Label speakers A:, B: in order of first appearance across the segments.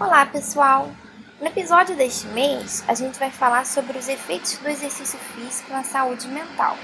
A: Olá, pessoal! No episódio deste mês, a gente vai falar sobre os efeitos do exercício físico na saúde mental.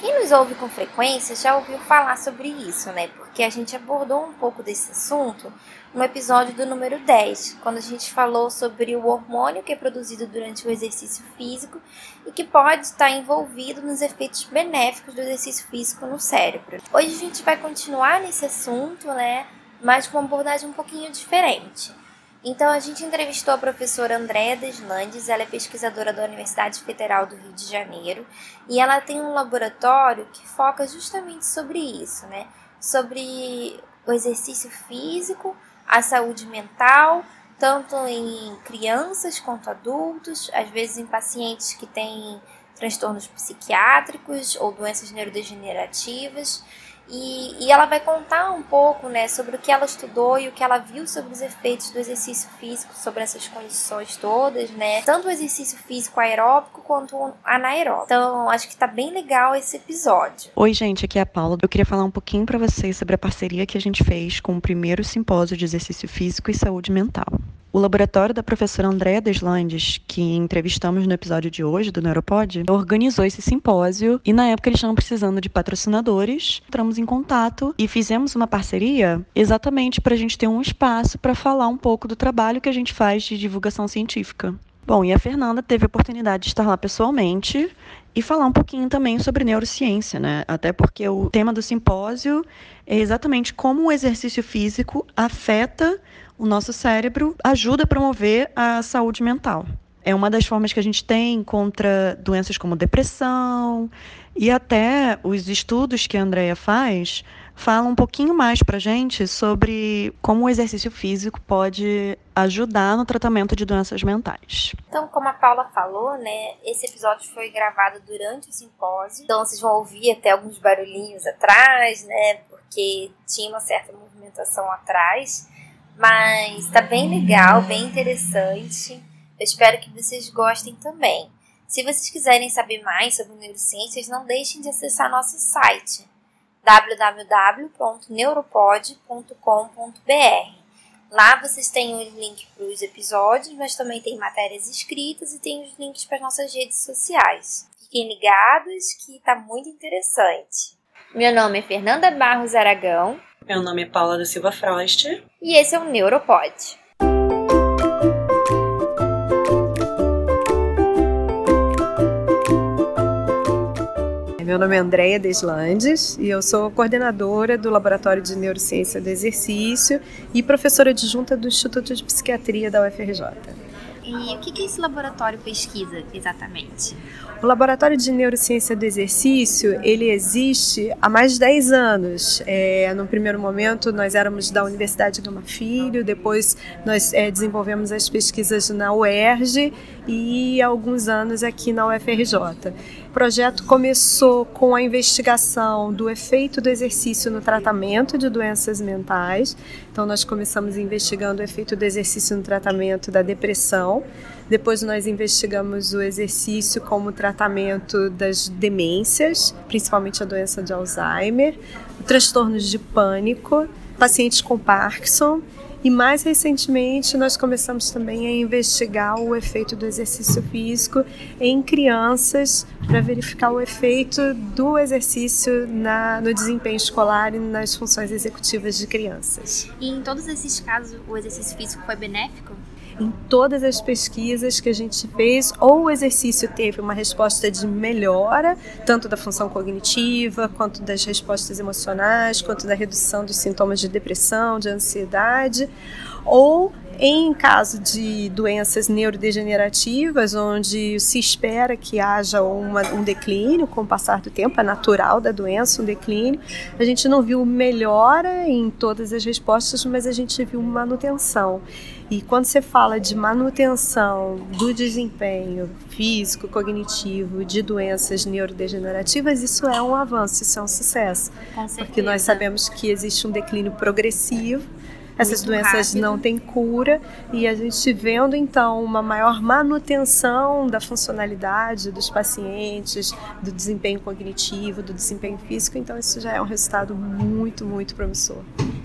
A: Quem nos ouve com frequência já ouviu falar sobre isso, né? Porque a gente abordou um pouco desse assunto no episódio do número 10, quando a gente falou sobre o hormônio que é produzido durante o exercício físico e que pode estar envolvido nos efeitos benéficos do exercício físico no cérebro. Hoje a gente vai continuar nesse assunto, né? Mas com uma abordagem um pouquinho diferente. Então a gente entrevistou a professora Andréa Deslandes, ela é pesquisadora da Universidade Federal do Rio de Janeiro e ela tem um laboratório que foca justamente sobre isso, né? Sobre o exercício físico, a saúde mental, tanto em crianças quanto adultos, às vezes em pacientes que têm transtornos psiquiátricos ou doenças neurodegenerativas. E, e, ela vai contar um pouco né, sobre o que ela estudou e o que ela viu sobre os efeitos do exercício físico, sobre essas condições todas, né? Tanto o exercício físico aeróbico quanto anaeróbico. Então, acho que tá bem legal esse episódio.
B: Oi, gente, aqui é a Paula. Eu queria falar um pouquinho para vocês sobre a parceria que a gente fez com o primeiro simpósio de exercício físico e saúde mental. O laboratório da professora Andréa Deslandes, que entrevistamos no episódio de hoje do Neuropod, organizou esse simpósio e na época eles estavam precisando de patrocinadores. Entramos em contato e fizemos uma parceria exatamente para a gente ter um espaço para falar um pouco do trabalho que a gente faz de divulgação científica. Bom, e a Fernanda teve a oportunidade de estar lá pessoalmente e falar um pouquinho também sobre neurociência, né? Até porque o tema do simpósio é exatamente como o exercício físico afeta o nosso cérebro, ajuda a promover a saúde mental. É uma das formas que a gente tem contra doenças como depressão e até os estudos que a Andrea faz falam um pouquinho mais para gente sobre como o exercício físico pode ajudar no tratamento de doenças mentais.
A: Então, como a Paula falou, né, esse episódio foi gravado durante o simpósio, então vocês vão ouvir até alguns barulhinhos atrás, né, porque tinha uma certa movimentação atrás. Mas tá bem legal, bem interessante. Eu espero que vocês gostem também. Se vocês quiserem saber mais sobre neurociências, não deixem de acessar nosso site www.neuropod.com.br. Lá vocês têm o link para os episódios, mas também tem matérias escritas e tem os links para as nossas redes sociais. Fiquem ligados que está muito interessante. Meu nome é Fernanda Barros Aragão
C: meu nome é Paula da Silva Frost.
A: E esse é o Neuropod.
D: Meu nome é Andréia Deslandes e eu sou coordenadora do Laboratório de Neurociência do Exercício e professora adjunta do Instituto de Psiquiatria da UFRJ.
A: E o que, esse laboratório pesquisa exatamente?
D: O Laboratório de Neurociência do Exercício, ele existe há mais de 10 anos. É, no primeiro momento, nós éramos da Universidade Gama Filho, depois nós é, desenvolvemos as pesquisas na UERJ e há alguns anos aqui na UFRJ. O projeto começou com a investigação do efeito do exercício no tratamento de doenças mentais. Então, nós começamos investigando o efeito do exercício no tratamento da depressão. Depois nós investigamos o exercício como tratamento das demências, principalmente a doença de Alzheimer, transtornos de pânico, pacientes com Parkinson e mais recentemente nós começamos também a investigar o efeito do exercício físico em crianças para verificar o efeito do exercício na, no desempenho escolar e nas funções executivas de crianças.
A: E em todos esses casos o exercício físico foi benéfico?
D: Em todas as pesquisas que a gente fez, ou o exercício teve uma resposta de melhora, tanto da função cognitiva, quanto das respostas emocionais, quanto da redução dos sintomas de depressão, de ansiedade, ou em caso de doenças neurodegenerativas, onde se espera que haja uma, um declínio com o passar do tempo, é natural da doença, um declínio, a gente não viu melhora em todas as respostas, mas a gente viu manutenção. E quando você fala de manutenção do desempenho físico, cognitivo, de doenças neurodegenerativas, isso é um avanço, isso é um sucesso. Porque nós sabemos que existe um declínio progressivo essas Muito doenças rápido. não têm cura e a gente vendo então uma maior manutenção da funcionalidade dos pacientes, do desempenho cognitivo, do desempenho físico, então isso já é um resultado muito, muito promissor.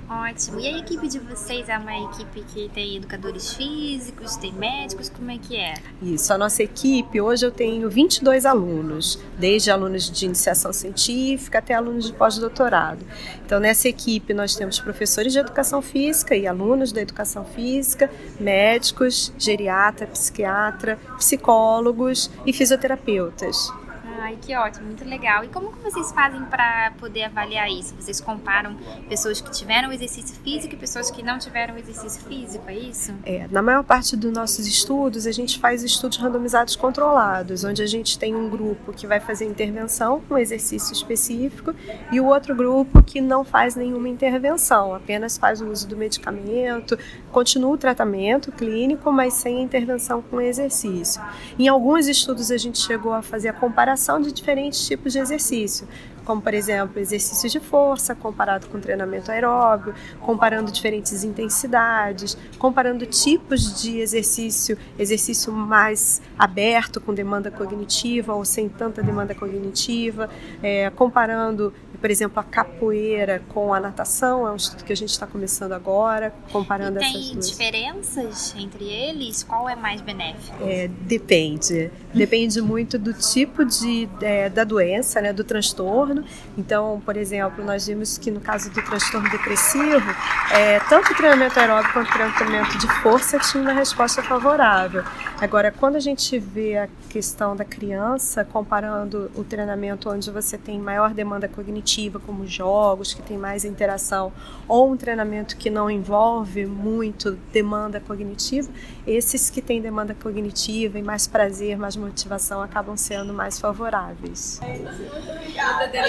E: Ótimo. E a equipe de vocês é uma equipe que tem educadores físicos, tem médicos, como é que é?
D: Isso, a nossa equipe, hoje eu tenho 22 alunos, desde alunos de iniciação científica até alunos de pós-doutorado. Então, nessa equipe nós temos professores de educação física e alunos da educação física, médicos, geriatra, psiquiatra, psicólogos e fisioterapeutas.
E: Ai, que ótimo, muito legal. E como que vocês fazem para poder avaliar isso? Vocês comparam pessoas que tiveram exercício físico e pessoas que não tiveram exercício físico, é isso?
D: É, na maior parte dos nossos estudos, a gente faz estudos randomizados controlados, onde a gente tem um grupo que vai fazer intervenção com um exercício específico e o outro grupo que não faz nenhuma intervenção, apenas faz o uso do medicamento, continua o tratamento clínico, mas sem intervenção com exercício. Em alguns estudos a gente chegou a fazer a comparação de diferentes tipos de exercício, como por exemplo exercícios de força comparado com treinamento aeróbio, comparando diferentes intensidades, comparando tipos de exercício, exercício mais aberto com demanda cognitiva ou sem tanta demanda cognitiva, é, comparando por exemplo, a capoeira com a natação, é um estudo que a gente está começando agora, comparando
E: e
D: essas duas.
E: Tem diferenças entre eles? Qual é mais benéfico?
D: É, depende. Depende muito do tipo de, é, da doença, né, do transtorno. Então, por exemplo, nós vimos que no caso do transtorno depressivo, é, tanto o treinamento aeróbico quanto o treinamento de força tinha uma resposta favorável. Agora, quando a gente vê a questão da criança, comparando o treinamento onde você tem maior demanda cognitiva, como jogos, que tem mais interação, ou um treinamento que não envolve muito demanda cognitiva, esses que têm demanda cognitiva e mais prazer, mais motivação, acabam sendo mais favoráveis.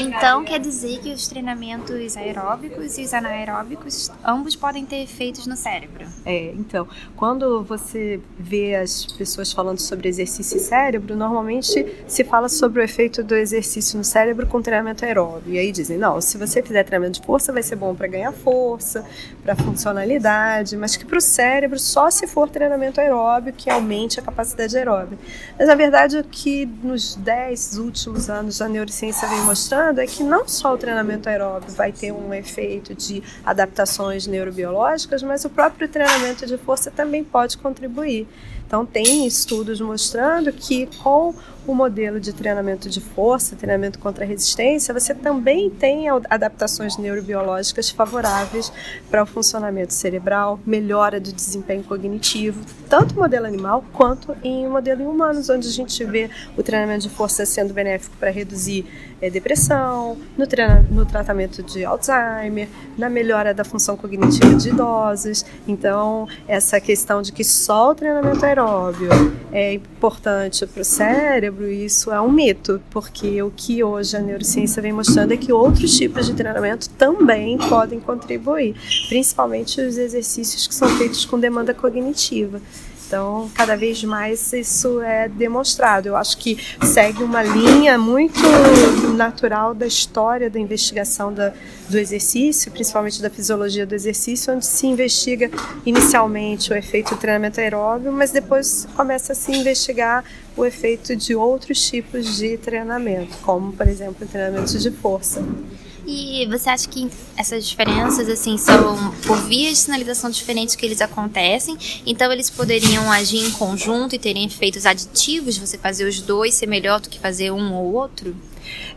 E: Então, quer dizer que os treinamentos aeróbicos e os anaeróbicos, ambos podem ter efeitos no cérebro?
D: É, então, quando você vê as pessoas falando sobre exercício e cérebro, normalmente se fala sobre o efeito do exercício no cérebro com treinamento aeróbio. E aí dizem, não, se você fizer treinamento de força, vai ser bom para ganhar força, para funcionalidade, mas que para o cérebro só se for treinamento aeróbio que aumente a capacidade aeróbica. Mas na verdade o que nos 10 últimos anos a neurociência vem mostrando é que não só o treinamento aeróbio vai ter um efeito de adaptações neurobiológicas, mas o próprio treinamento de força também pode contribuir. Então, tem estudos mostrando que com o modelo de treinamento de força, treinamento contra resistência, você também tem adaptações neurobiológicas favoráveis para o funcionamento cerebral, melhora do desempenho cognitivo, tanto no modelo animal quanto em modelo em humanos, onde a gente vê o treinamento de força sendo benéfico para reduzir é, depressão, no, no tratamento de Alzheimer, na melhora da função cognitiva de idosos. Então, essa questão de que só o treinamento aeróbio é importante para o cérebro, isso é um mito, porque o que hoje a neurociência vem mostrando é que outros tipos de treinamento também podem contribuir, principalmente os exercícios que são feitos com demanda cognitiva. Então, cada vez mais isso é demonstrado. Eu acho que segue uma linha muito natural da história da investigação da, do exercício, principalmente da fisiologia do exercício, onde se investiga inicialmente o efeito do treinamento aeróbio, mas depois começa a se investigar o efeito de outros tipos de treinamento, como, por exemplo, treinamento de força.
E: E você acha que essas diferenças assim são por vias de sinalização diferentes que eles acontecem? Então eles poderiam agir em conjunto e terem efeitos aditivos, você fazer os dois ser melhor do que fazer um ou outro?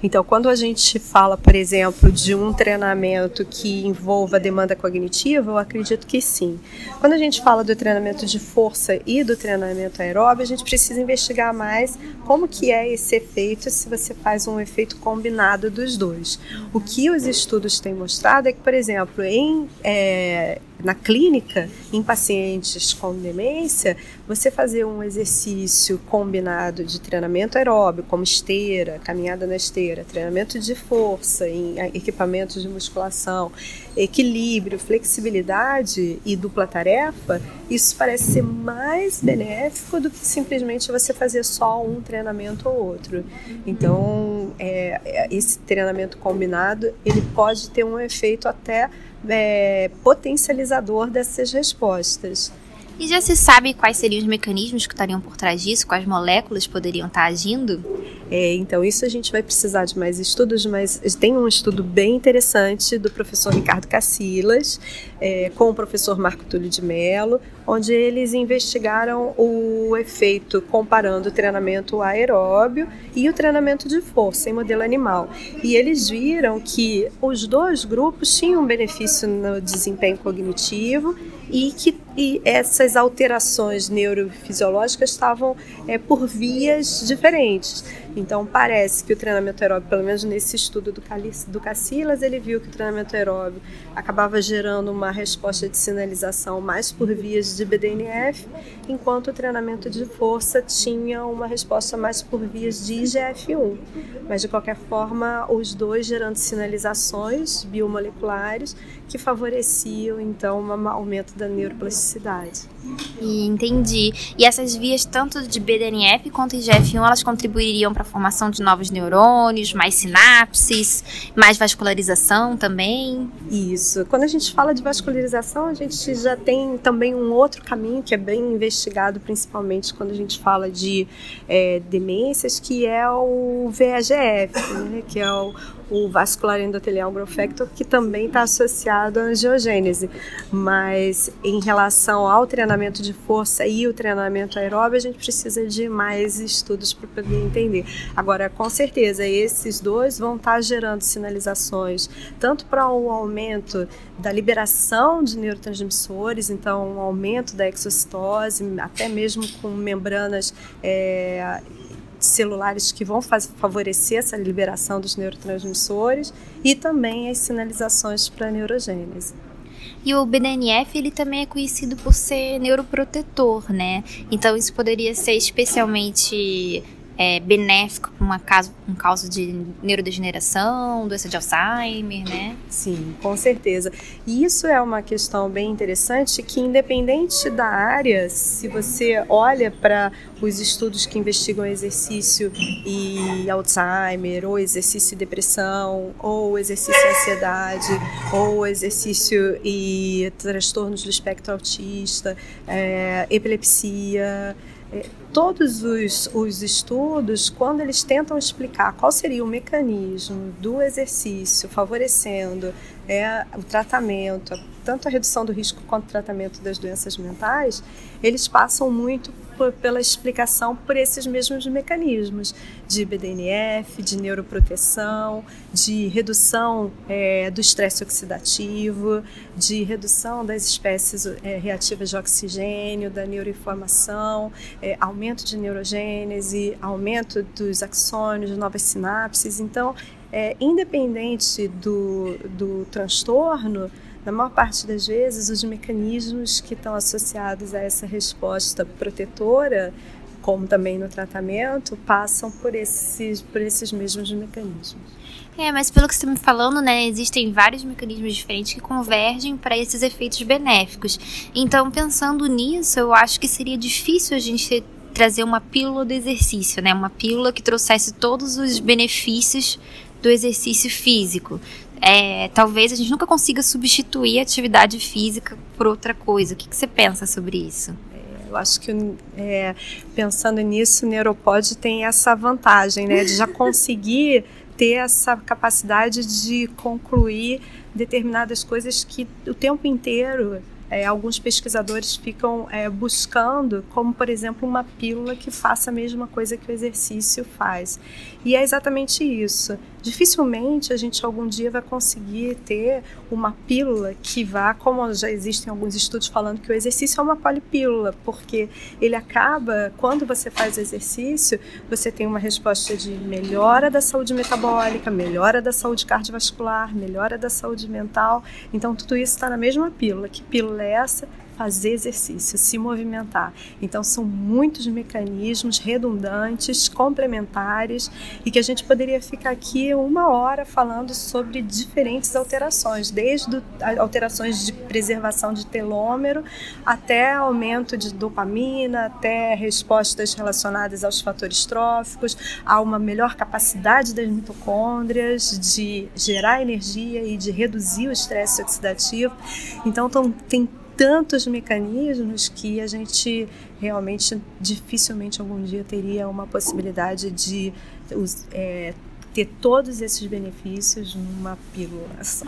D: Então, quando a gente fala, por exemplo, de um treinamento que envolva demanda cognitiva, eu acredito que sim. Quando a gente fala do treinamento de força e do treinamento aeróbio, a gente precisa investigar mais como que é esse efeito se você faz um efeito combinado dos dois. O que os estudos têm mostrado é que, por exemplo, em é, na clínica, em pacientes com demência, você fazer um exercício combinado de treinamento aeróbio, como esteira, caminhada na esteira, treinamento de força em equipamentos de musculação, equilíbrio, flexibilidade e dupla tarefa, isso parece ser mais benéfico do que simplesmente você fazer só um treinamento ou outro. Então, é, esse treinamento combinado ele pode ter um efeito até é, potencializador dessas respostas.
E: E já se sabe quais seriam os mecanismos que estariam por trás disso, quais moléculas poderiam estar agindo?
D: É, então, isso a gente vai precisar de mais estudos, mas tem um estudo bem interessante do professor Ricardo Cacilas, é, com o professor Marco Túlio de Mello, onde eles investigaram o efeito comparando o treinamento aeróbio e o treinamento de força em modelo animal. E eles viram que os dois grupos tinham benefício no desempenho cognitivo e que e essas alterações neurofisiológicas estavam é, por vias diferentes. Então, parece que o treinamento aeróbio, pelo menos nesse estudo do, Calice, do Cacilas, ele viu que o treinamento aeróbio acabava gerando uma resposta de sinalização mais por vias de BDNF, enquanto o treinamento de força tinha uma resposta mais por vias de IGF-1. Mas, de qualquer forma, os dois gerando sinalizações biomoleculares que favoreciam, então, um aumento da neuroplasticidade cidade.
E: E entendi. E essas vias, tanto de BDNF quanto IGF-1, elas contribuiriam para a formação de novos neurônios, mais sinapses, mais vascularização também?
D: Isso. Quando a gente fala de vascularização, a gente já tem também um outro caminho que é bem investigado, principalmente quando a gente fala de é, demências, que é o VEGF, né, que é o, o vascular endotelial growth factor, que também está associado à angiogênese. Mas em relação ao treinamento de força e o treinamento aeróbio, a gente precisa de mais estudos para poder entender. Agora, com certeza, esses dois vão estar tá gerando sinalizações tanto para o um aumento da liberação de neurotransmissores, então um aumento da exocitose, até mesmo com membranas é, celulares que vão favorecer essa liberação dos neurotransmissores e também as sinalizações para a neurogênese.
E: E o BDNF, ele também é conhecido por ser neuroprotetor, né? Então isso poderia ser especialmente é, benéfico para uma caso, um caso de neurodegeneração, doença de Alzheimer, né?
D: Sim, com certeza. E isso é uma questão bem interessante que, independente da área, se você olha para os estudos que investigam exercício e Alzheimer, ou exercício e depressão, ou exercício e ansiedade, ou exercício e transtornos do espectro autista, é, epilepsia, todos os, os estudos, quando eles tentam explicar qual seria o mecanismo do exercício favorecendo é, o tratamento, tanto a redução do risco quanto o tratamento das doenças mentais, eles passam muito pela explicação por esses mesmos mecanismos de BDNF, de neuroproteção, de redução é, do estresse oxidativo, de redução das espécies é, reativas de oxigênio, da neuroinflamação, é, aumento de neurogênese, aumento dos axônios, novas sinapses. Então, é, independente do, do transtorno, na maior parte das vezes, os mecanismos que estão associados a essa resposta protetora, como também no tratamento, passam por esses, por esses mesmos mecanismos.
E: É, mas pelo que você está me falando, né, existem vários mecanismos diferentes que convergem para esses efeitos benéficos. Então, pensando nisso, eu acho que seria difícil a gente trazer uma pílula do exercício, né, uma pílula que trouxesse todos os benefícios do exercício físico. É, talvez a gente nunca consiga substituir a atividade física por outra coisa. O que, que você pensa sobre isso?
D: É, eu acho que é, pensando nisso, o Neuropod tem essa vantagem, né, de já conseguir ter essa capacidade de concluir determinadas coisas que o tempo inteiro é, alguns pesquisadores ficam é, buscando, como por exemplo uma pílula que faça a mesma coisa que o exercício faz. E é exatamente isso. Dificilmente a gente algum dia vai conseguir ter uma pílula que vá, como já existem alguns estudos falando que o exercício é uma polipílula, porque ele acaba, quando você faz exercício, você tem uma resposta de melhora da saúde metabólica, melhora da saúde cardiovascular, melhora da saúde mental. Então tudo isso está na mesma pílula. Que pílula é essa? Fazer exercício, se movimentar. Então, são muitos mecanismos redundantes, complementares, e que a gente poderia ficar aqui uma hora falando sobre diferentes alterações, desde alterações de preservação de telômero até aumento de dopamina, até respostas relacionadas aos fatores tróficos, a uma melhor capacidade das mitocôndrias de gerar energia e de reduzir o estresse oxidativo. Então, tem tantos mecanismos que a gente realmente dificilmente algum dia teria uma possibilidade de é, ter todos esses benefícios numa pílula só.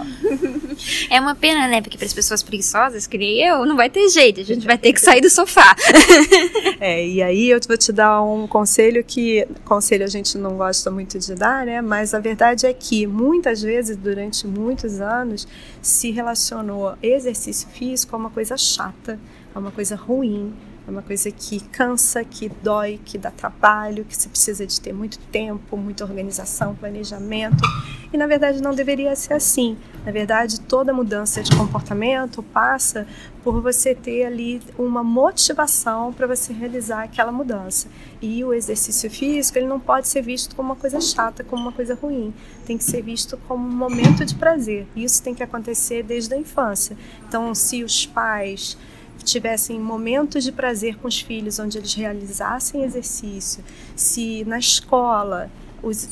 E: É uma pena, né? Porque para as pessoas preguiçosas, que nem eu, não vai ter jeito, a gente vai ter que sair do sofá.
D: É, e aí eu vou te dar um conselho que, conselho a gente não gosta muito de dar, né? Mas a verdade é que muitas vezes, durante muitos anos, se relacionou exercício físico a uma coisa chata, a uma coisa ruim, é uma coisa que cansa, que dói, que dá trabalho, que você precisa de ter muito tempo, muita organização, planejamento. E na verdade não deveria ser assim. Na verdade, toda mudança de comportamento passa por você ter ali uma motivação para você realizar aquela mudança. E o exercício físico, ele não pode ser visto como uma coisa chata, como uma coisa ruim. Tem que ser visto como um momento de prazer. Isso tem que acontecer desde a infância. Então, se os pais tivessem momentos de prazer com os filhos, onde eles realizassem exercício, se na escola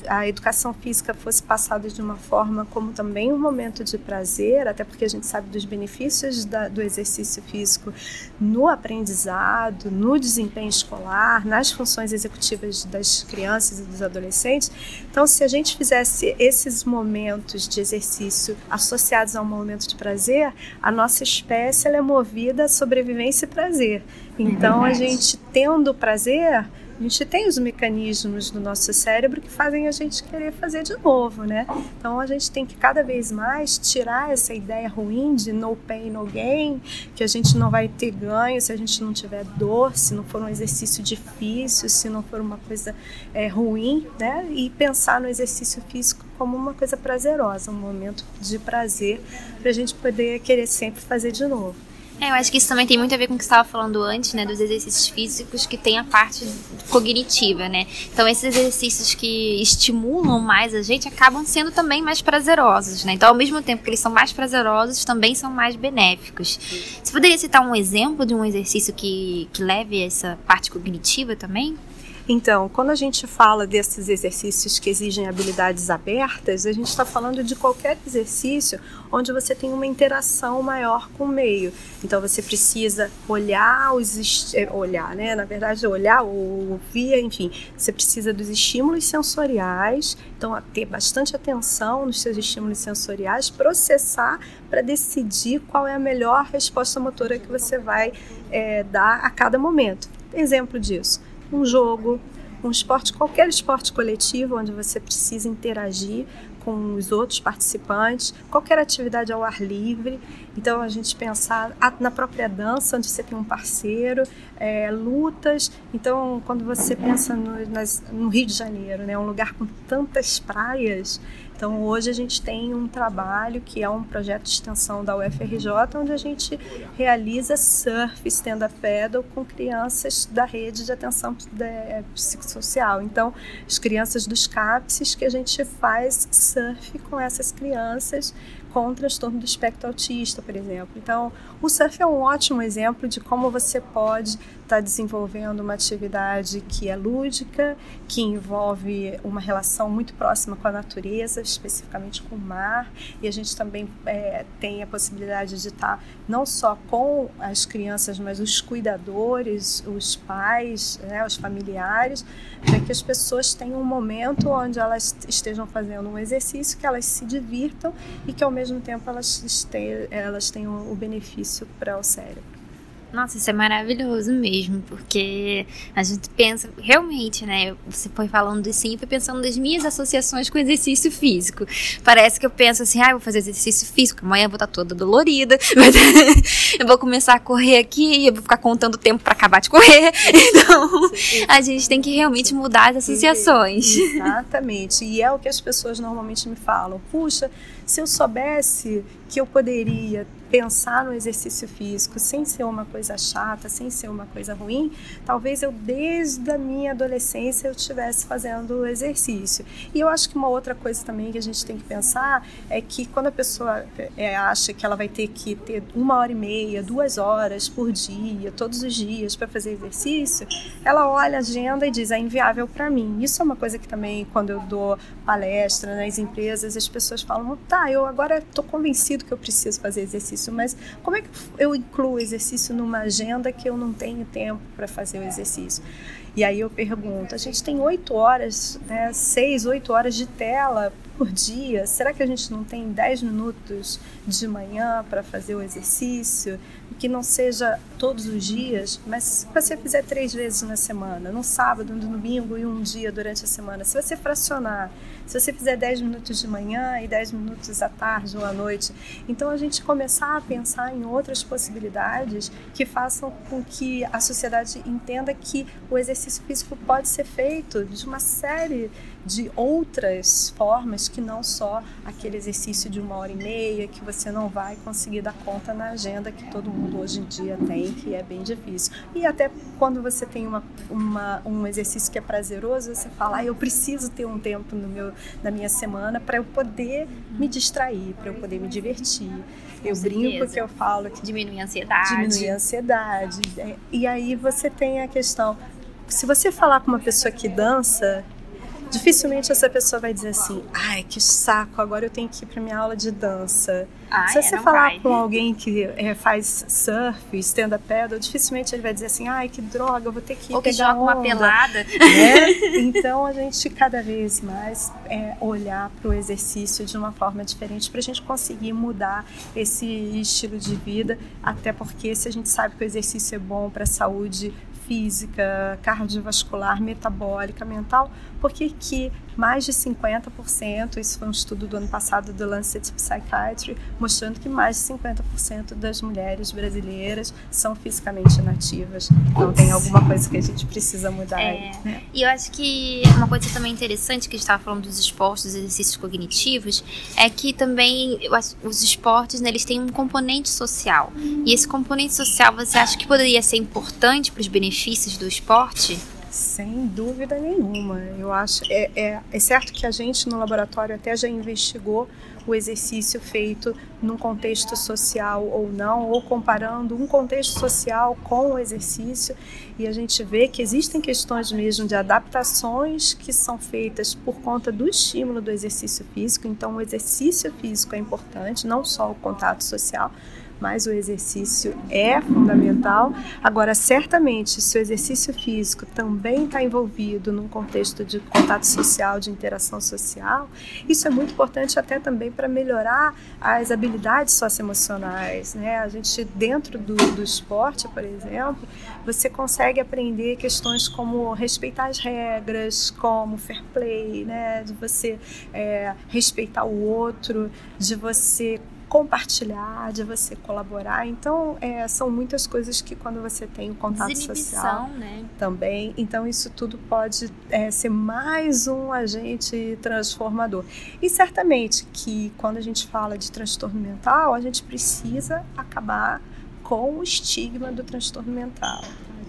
D: a educação física fosse passada de uma forma como também um momento de prazer, até porque a gente sabe dos benefícios da, do exercício físico no aprendizado, no desempenho escolar, nas funções executivas das crianças e dos adolescentes. Então, se a gente fizesse esses momentos de exercício associados a um momento de prazer, a nossa espécie é movida a sobrevivência e prazer. Então, a gente tendo prazer, a gente tem os mecanismos do nosso cérebro que fazem a gente querer fazer de novo, né? Então a gente tem que cada vez mais tirar essa ideia ruim de no pain, no gain, que a gente não vai ter ganho se a gente não tiver dor, se não for um exercício difícil, se não for uma coisa é, ruim, né? E pensar no exercício físico como uma coisa prazerosa, um momento de prazer para a gente poder querer sempre fazer de novo.
E: É, eu acho que isso também tem muito a ver com o que você estava falando antes, né, dos exercícios físicos que tem a parte cognitiva, né? Então esses exercícios que estimulam mais a gente acabam sendo também mais prazerosos, né? Então ao mesmo tempo que eles são mais prazerosos, também são mais benéficos. Você poderia citar um exemplo de um exercício que, que leve essa parte cognitiva também?
D: Então, quando a gente fala desses exercícios que exigem habilidades abertas, a gente está falando de qualquer exercício onde você tem uma interação maior com o meio. Então, você precisa olhar os é, olhar, né? Na verdade, olhar ou ouvir, enfim, você precisa dos estímulos sensoriais. Então, ter bastante atenção nos seus estímulos sensoriais, processar para decidir qual é a melhor resposta motora que você vai é, dar a cada momento. Exemplo disso um jogo, um esporte, qualquer esporte coletivo onde você precisa interagir com os outros participantes, qualquer atividade ao ar livre. Então a gente pensar na própria dança, onde você tem um parceiro, é, lutas. Então quando você pensa no, nas, no Rio de Janeiro, né, um lugar com tantas praias, então, hoje a gente tem um trabalho que é um projeto de extensão da UFRJ, onde a gente realiza surf stand-up com crianças da rede de atenção psicossocial. Então, as crianças dos CAPSES que a gente faz surf com essas crianças com transtorno do espectro autista, por exemplo. Então, o surf é um ótimo exemplo de como você pode estar tá desenvolvendo uma atividade que é lúdica, que envolve uma relação muito próxima com a natureza, especificamente com o mar, e a gente também é, tem a possibilidade de estar tá não só com as crianças, mas os cuidadores, os pais, né, os familiares, para que as pessoas tenham um momento onde elas estejam fazendo um exercício, que elas se divirtam e que ao mesmo tempo elas, elas tenham o benefício para o cérebro.
E: Nossa, isso é maravilhoso mesmo, porque a gente pensa, realmente, né? Você foi falando assim, eu fui pensando das minhas associações com exercício físico. Parece que eu penso assim, ah, vou fazer exercício físico, amanhã eu vou estar toda dolorida, eu vou começar a correr aqui, eu vou ficar contando tempo para acabar de correr. Então, a gente tem que realmente mudar as associações.
D: Exatamente. E é o que as pessoas normalmente me falam. Puxa, se eu soubesse que eu poderia pensar no exercício físico sem ser uma coisa chata, sem ser uma coisa ruim, talvez eu desde a minha adolescência eu estivesse fazendo exercício. E eu acho que uma outra coisa também que a gente tem que pensar é que quando a pessoa é, acha que ela vai ter que ter uma hora e meia, duas horas por dia, todos os dias para fazer exercício, ela olha a agenda e diz é inviável para mim. Isso é uma coisa que também quando eu dou palestra nas empresas as pessoas falam tá, eu agora estou convencido que eu preciso fazer exercício, mas como é que eu incluo exercício numa agenda que eu não tenho tempo para fazer o exercício? E aí eu pergunto, a gente tem oito horas, né, seis, oito horas de tela por dia, será que a gente não tem dez minutos de manhã para fazer o exercício? Que não seja todos os dias, mas se você fizer três vezes na semana, no sábado, no domingo e um dia durante a semana, se você fracionar se você fizer 10 minutos de manhã e 10 minutos à tarde ou à noite, então a gente começar a pensar em outras possibilidades que façam com que a sociedade entenda que o exercício físico pode ser feito de uma série de outras formas que não só aquele exercício de uma hora e meia que você não vai conseguir dar conta na agenda que todo mundo hoje em dia tem, que é bem difícil. E até quando você tem uma, uma um exercício que é prazeroso, você fala, ah, eu preciso ter um tempo no meu, na minha semana para eu poder me distrair, para eu poder me divertir. Eu brinco que eu falo que
E: diminui a ansiedade.
D: Diminui a ansiedade. E aí você tem a questão, se você falar com uma pessoa que dança, dificilmente essa pessoa vai dizer assim: ai, que saco, agora eu tenho que ir para minha aula de dança. Ah, Se é, você falar vai. com alguém que é, faz surf, stand-up paddle, dificilmente ele vai dizer assim: ai, que droga, eu vou ter que ir
E: Ou
D: que
E: joga
D: uma
E: pelada.
D: Né? Então a gente cada vez mais é, olhar para o exercício de uma forma diferente para a gente conseguir mudar esse estilo de vida, até porque se a gente sabe que o exercício é bom para a saúde física, cardiovascular, metabólica, mental, porque que mais de 50%, isso foi um estudo do ano passado do Lancet Psychiatry, mostrando que mais de 50% das mulheres brasileiras são fisicamente inativas. Então tem alguma coisa que a gente precisa mudar. É, né?
E: E eu acho que uma coisa também interessante que a gente estava falando dos esportes, dos exercícios cognitivos, é que também os esportes né, eles têm um componente social. E esse componente social você acha que poderia ser importante para os benefícios do esporte?
D: Sem dúvida nenhuma. Eu acho. É, é, é, certo que a gente no laboratório até já investigou o exercício feito num contexto social ou não, ou comparando um contexto social com o exercício, e a gente vê que existem questões mesmo de adaptações que são feitas por conta do estímulo do exercício físico. Então, o exercício físico é importante, não só o contato social mas o exercício é fundamental. Agora, certamente, se o exercício físico também está envolvido num contexto de contato social, de interação social, isso é muito importante até também para melhorar as habilidades socioemocionais. Né? A gente, dentro do, do esporte, por exemplo, você consegue aprender questões como respeitar as regras, como fair play, né? de você é, respeitar o outro, de você compartilhar, de você colaborar. Então, é, são muitas coisas que quando você tem o contato social
E: né?
D: também, então isso tudo pode é, ser mais um agente transformador. E certamente que quando a gente fala de transtorno mental, a gente precisa acabar com o estigma do transtorno mental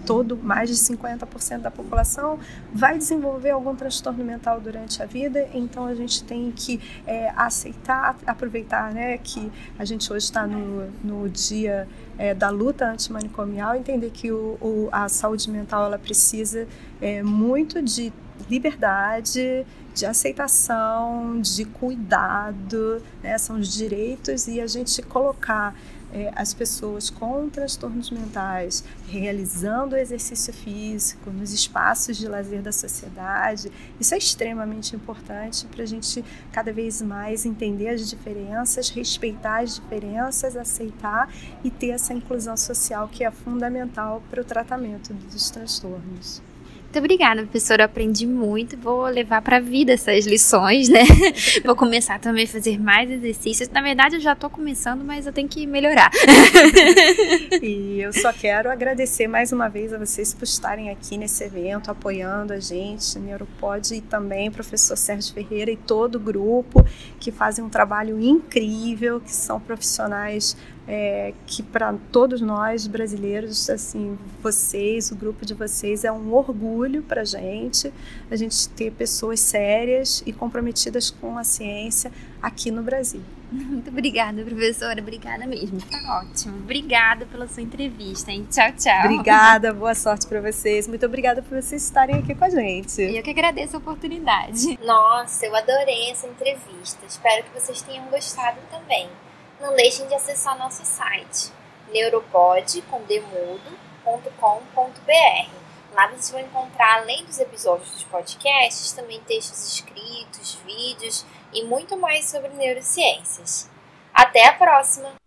D: todo, mais de 50% da população vai desenvolver algum transtorno mental durante a vida, então a gente tem que é, aceitar, aproveitar né, que a gente hoje está no, no dia é, da luta antimanicomial, entender que o, o, a saúde mental ela precisa é, muito de liberdade, de aceitação, de cuidado, né? são os direitos e a gente colocar é, as pessoas com transtornos mentais realizando exercício físico nos espaços de lazer da sociedade. Isso é extremamente importante para a gente cada vez mais entender as diferenças, respeitar as diferenças, aceitar e ter essa inclusão social que é fundamental para o tratamento dos transtornos.
E: Muito obrigada, professora. Eu aprendi muito. Vou levar para a vida essas lições, né? Vou começar também a fazer mais exercícios. Na verdade, eu já estou começando, mas eu tenho que melhorar.
D: e eu só quero agradecer mais uma vez a vocês por estarem aqui nesse evento, apoiando a gente, Neuropod, e também o professor Sérgio Ferreira e todo o grupo que fazem um trabalho incrível, que são profissionais é, que para todos nós brasileiros, assim, vocês, o grupo de vocês é um orgulho para gente, a gente ter pessoas sérias e comprometidas com a ciência aqui no Brasil.
A: Muito obrigada, professora. Obrigada mesmo. Tá ótimo. Obrigada pela sua entrevista, hein? Tchau, tchau.
D: Obrigada, boa sorte para vocês. Muito obrigada por vocês estarem aqui com a gente.
A: Eu que agradeço a oportunidade. Nossa, eu adorei essa entrevista. Espero que vocês tenham gostado também. Não deixem de acessar nosso site neuropod.com.br. Lá vocês vão encontrar, além dos episódios dos podcasts, também textos escritos, vídeos e muito mais sobre neurociências. Até a próxima!